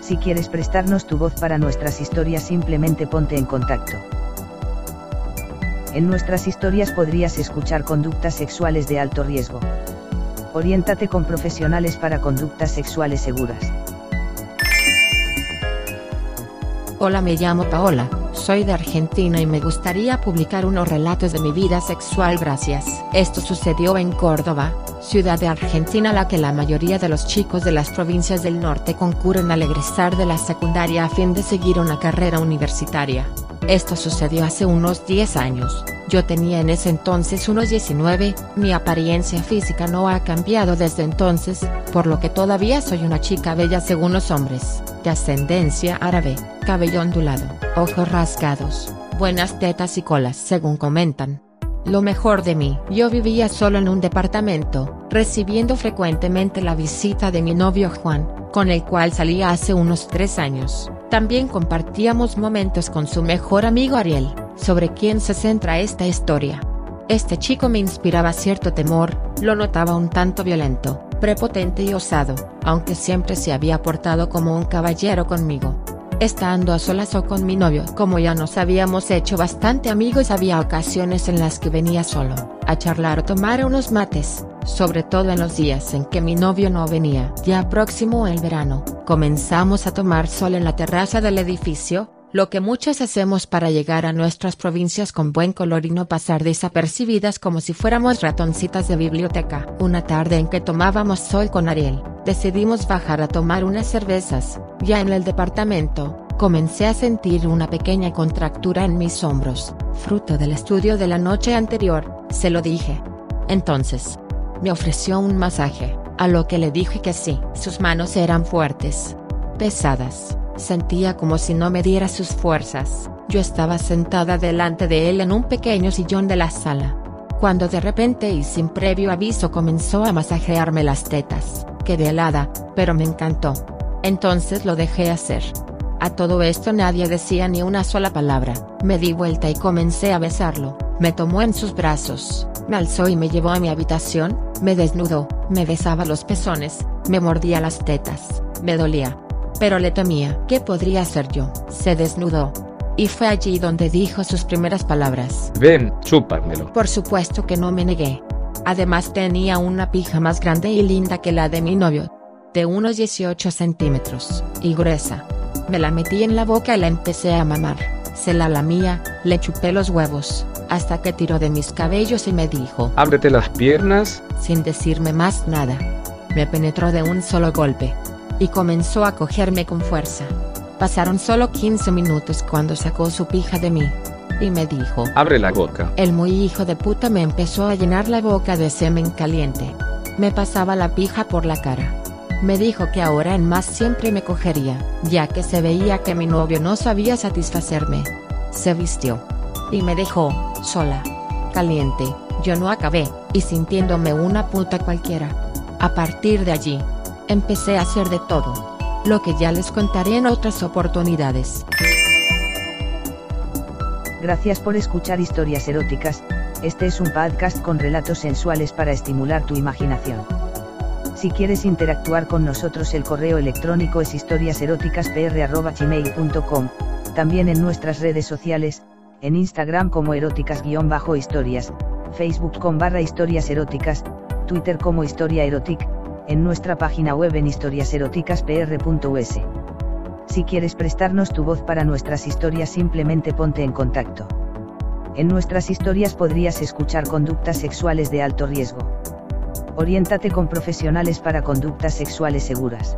Si quieres prestarnos tu voz para nuestras historias simplemente ponte en contacto. En nuestras historias podrías escuchar conductas sexuales de alto riesgo. Oriéntate con profesionales para conductas sexuales seguras. Hola, me llamo Paola, soy de Argentina y me gustaría publicar unos relatos de mi vida sexual gracias. Esto sucedió en Córdoba, ciudad de Argentina a la que la mayoría de los chicos de las provincias del norte concurren al egresar de la secundaria a fin de seguir una carrera universitaria. Esto sucedió hace unos 10 años, yo tenía en ese entonces unos 19, mi apariencia física no ha cambiado desde entonces, por lo que todavía soy una chica bella según los hombres, de ascendencia árabe, cabello ondulado, ojos rasgados, buenas tetas y colas según comentan. Lo mejor de mí, yo vivía solo en un departamento, recibiendo frecuentemente la visita de mi novio Juan, con el cual salía hace unos tres años. También compartíamos momentos con su mejor amigo Ariel, sobre quien se centra esta historia. Este chico me inspiraba cierto temor, lo notaba un tanto violento, prepotente y osado, aunque siempre se había portado como un caballero conmigo estando a solas o con mi novio. Como ya nos habíamos hecho bastante amigos había ocasiones en las que venía solo, a charlar o tomar unos mates, sobre todo en los días en que mi novio no venía. Ya próximo el verano, comenzamos a tomar sol en la terraza del edificio, lo que muchos hacemos para llegar a nuestras provincias con buen color y no pasar desapercibidas como si fuéramos ratoncitas de biblioteca. Una tarde en que tomábamos sol con Ariel, decidimos bajar a tomar unas cervezas, ya en el departamento, comencé a sentir una pequeña contractura en mis hombros, fruto del estudio de la noche anterior, se lo dije. Entonces, me ofreció un masaje, a lo que le dije que sí. Sus manos eran fuertes, pesadas, Sentía como si no me diera sus fuerzas. Yo estaba sentada delante de él en un pequeño sillón de la sala. Cuando de repente y sin previo aviso comenzó a masajearme las tetas, quedé helada, pero me encantó. Entonces lo dejé hacer. A todo esto nadie decía ni una sola palabra, me di vuelta y comencé a besarlo, me tomó en sus brazos, me alzó y me llevó a mi habitación, me desnudó, me besaba los pezones, me mordía las tetas, me dolía, pero le temía. ¿Qué podría hacer yo? Se desnudó. Y fue allí donde dijo sus primeras palabras. Ven, chúpamelo. Por supuesto que no me negué. Además tenía una pija más grande y linda que la de mi novio. De unos 18 centímetros, y gruesa. Me la metí en la boca y la empecé a mamar. Se la lamía, le chupé los huevos, hasta que tiró de mis cabellos y me dijo. Ábrete las piernas. Sin decirme más nada. Me penetró de un solo golpe y comenzó a cogerme con fuerza. Pasaron solo 15 minutos cuando sacó su pija de mí. Y me dijo, abre la boca. El muy hijo de puta me empezó a llenar la boca de semen caliente. Me pasaba la pija por la cara. Me dijo que ahora en más siempre me cogería, ya que se veía que mi novio no sabía satisfacerme. Se vistió. Y me dejó, sola. Caliente, yo no acabé, y sintiéndome una puta cualquiera. A partir de allí, empecé a hacer de todo. Lo que ya les contaré en otras oportunidades. Gracias por escuchar historias eróticas, este es un podcast con relatos sensuales para estimular tu imaginación. Si quieres interactuar con nosotros el correo electrónico es historiaseroticaspr.gmail.com, también en nuestras redes sociales, en Instagram como eróticas-historias, Facebook con barra historias eróticas, Twitter como historia erotic, en nuestra página web en historiaseroticaspr.us. Si quieres prestarnos tu voz para nuestras historias simplemente ponte en contacto. En nuestras historias podrías escuchar conductas sexuales de alto riesgo. Oriéntate con profesionales para conductas sexuales seguras.